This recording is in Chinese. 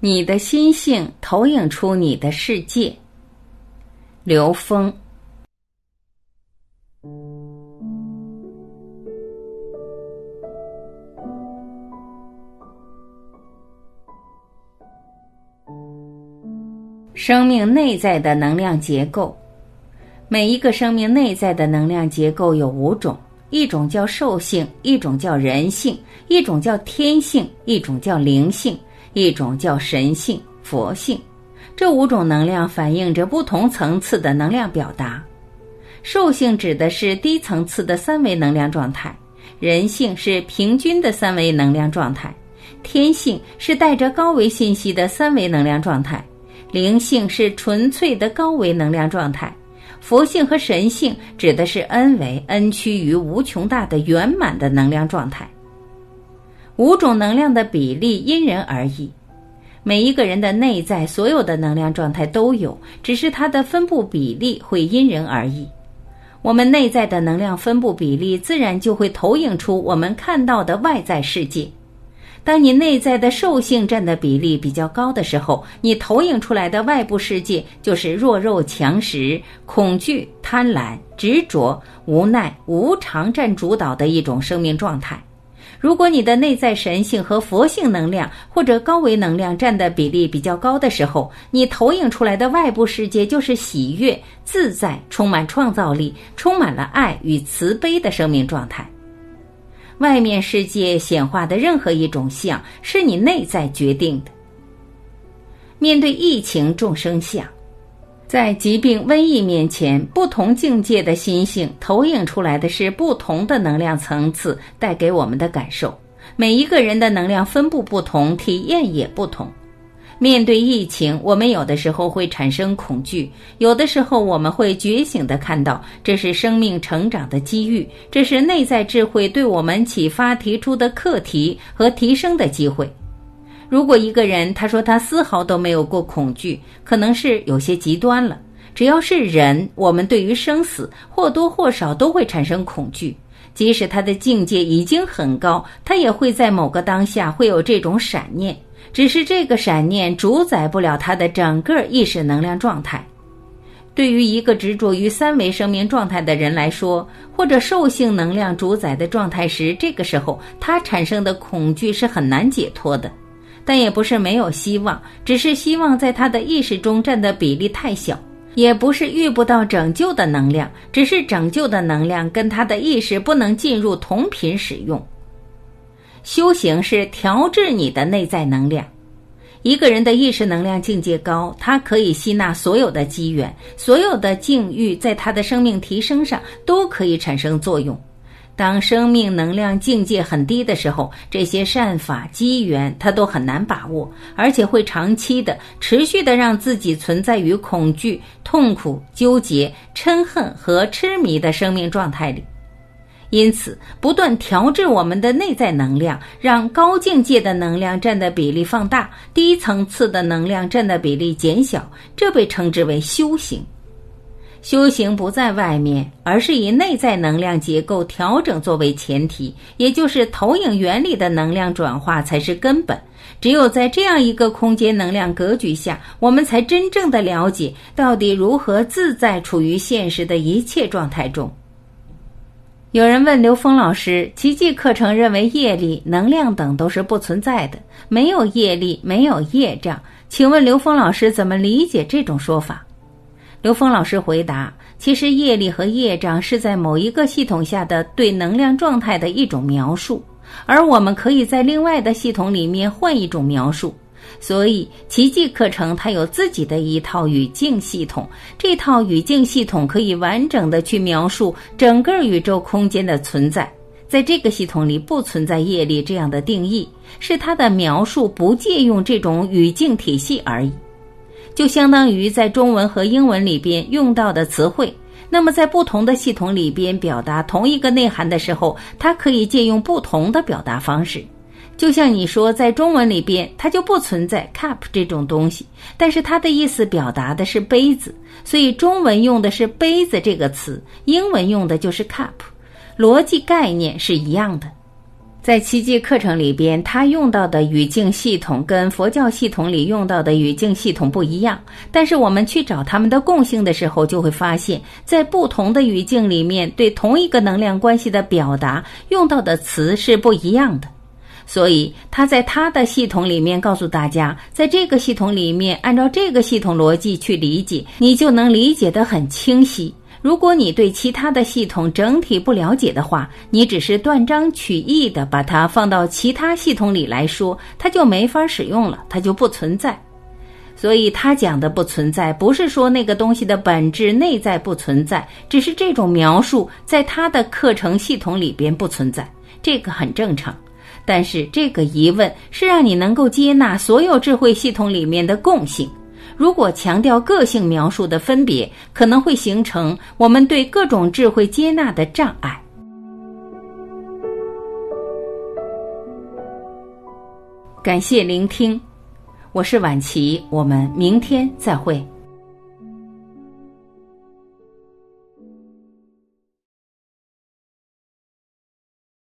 你的心性投影出你的世界。刘峰。生命内在的能量结构，每一个生命内在的能量结构有五种：一种叫兽性，一种叫人性，一种叫天性，一种叫灵性。一种叫神性、佛性，这五种能量反映着不同层次的能量表达。兽性指的是低层次的三维能量状态，人性是平均的三维能量状态，天性是带着高维信息的三维能量状态，灵性是纯粹的高维能量状态，佛性和神性指的是 n 维 n 趋于无穷大的圆满的能量状态。五种能量的比例因人而异，每一个人的内在所有的能量状态都有，只是它的分布比例会因人而异。我们内在的能量分布比例，自然就会投影出我们看到的外在世界。当你内在的兽性占的比例比较高的时候，你投影出来的外部世界就是弱肉强食、恐惧、贪婪、执着、无奈、无常占主导的一种生命状态。如果你的内在神性和佛性能量或者高维能量占的比例比较高的时候，你投影出来的外部世界就是喜悦、自在、充满创造力、充满了爱与慈悲的生命状态。外面世界显化的任何一种相，是你内在决定的。面对疫情众生相。在疾病、瘟疫面前，不同境界的心性投影出来的是不同的能量层次，带给我们的感受。每一个人的能量分布不同，体验也不同。面对疫情，我们有的时候会产生恐惧，有的时候我们会觉醒的看到，这是生命成长的机遇，这是内在智慧对我们启发提出的课题和提升的机会。如果一个人他说他丝毫都没有过恐惧，可能是有些极端了。只要是人，我们对于生死或多或少都会产生恐惧。即使他的境界已经很高，他也会在某个当下会有这种闪念。只是这个闪念主宰不了他的整个意识能量状态。对于一个执着于三维生命状态的人来说，或者兽性能量主宰的状态时，这个时候他产生的恐惧是很难解脱的。但也不是没有希望，只是希望在他的意识中占的比例太小；也不是遇不到拯救的能量，只是拯救的能量跟他的意识不能进入同频使用。修行是调制你的内在能量。一个人的意识能量境界高，他可以吸纳所有的机缘，所有的境遇，在他的生命提升上都可以产生作用。当生命能量境界很低的时候，这些善法机缘他都很难把握，而且会长期的、持续的让自己存在于恐惧、痛苦、纠结、嗔恨和痴迷的生命状态里。因此，不断调制我们的内在能量，让高境界的能量占的比例放大，低层次的能量占的比例减小，这被称之为修行。修行不在外面，而是以内在能量结构调整作为前提，也就是投影原理的能量转化才是根本。只有在这样一个空间能量格局下，我们才真正的了解到底如何自在处于现实的一切状态中。有人问刘峰老师：“奇迹课程认为业力、能量等都是不存在的，没有业力，没有业障，请问刘峰老师怎么理解这种说法？”刘峰老师回答：“其实业力和业障是在某一个系统下的对能量状态的一种描述，而我们可以在另外的系统里面换一种描述。所以奇迹课程它有自己的一套语境系统，这套语境系统可以完整的去描述整个宇宙空间的存在。在这个系统里不存在业力这样的定义，是它的描述不借用这种语境体系而已。”就相当于在中文和英文里边用到的词汇，那么在不同的系统里边表达同一个内涵的时候，它可以借用不同的表达方式。就像你说，在中文里边它就不存在 cup 这种东西，但是它的意思表达的是杯子，所以中文用的是杯子这个词，英文用的就是 cup，逻辑概念是一样的。在奇迹课程里边，他用到的语境系统跟佛教系统里用到的语境系统不一样。但是我们去找他们的共性的时候，就会发现，在不同的语境里面，对同一个能量关系的表达，用到的词是不一样的。所以他在他的系统里面告诉大家，在这个系统里面，按照这个系统逻辑去理解，你就能理解得很清晰。如果你对其他的系统整体不了解的话，你只是断章取义的把它放到其他系统里来说，它就没法使用了，它就不存在。所以他讲的不存在，不是说那个东西的本质内在不存在，只是这种描述在他的课程系统里边不存在，这个很正常。但是这个疑问是让你能够接纳所有智慧系统里面的共性。如果强调个性描述的分别，可能会形成我们对各种智慧接纳的障碍。感谢聆听，我是晚琪，我们明天再会。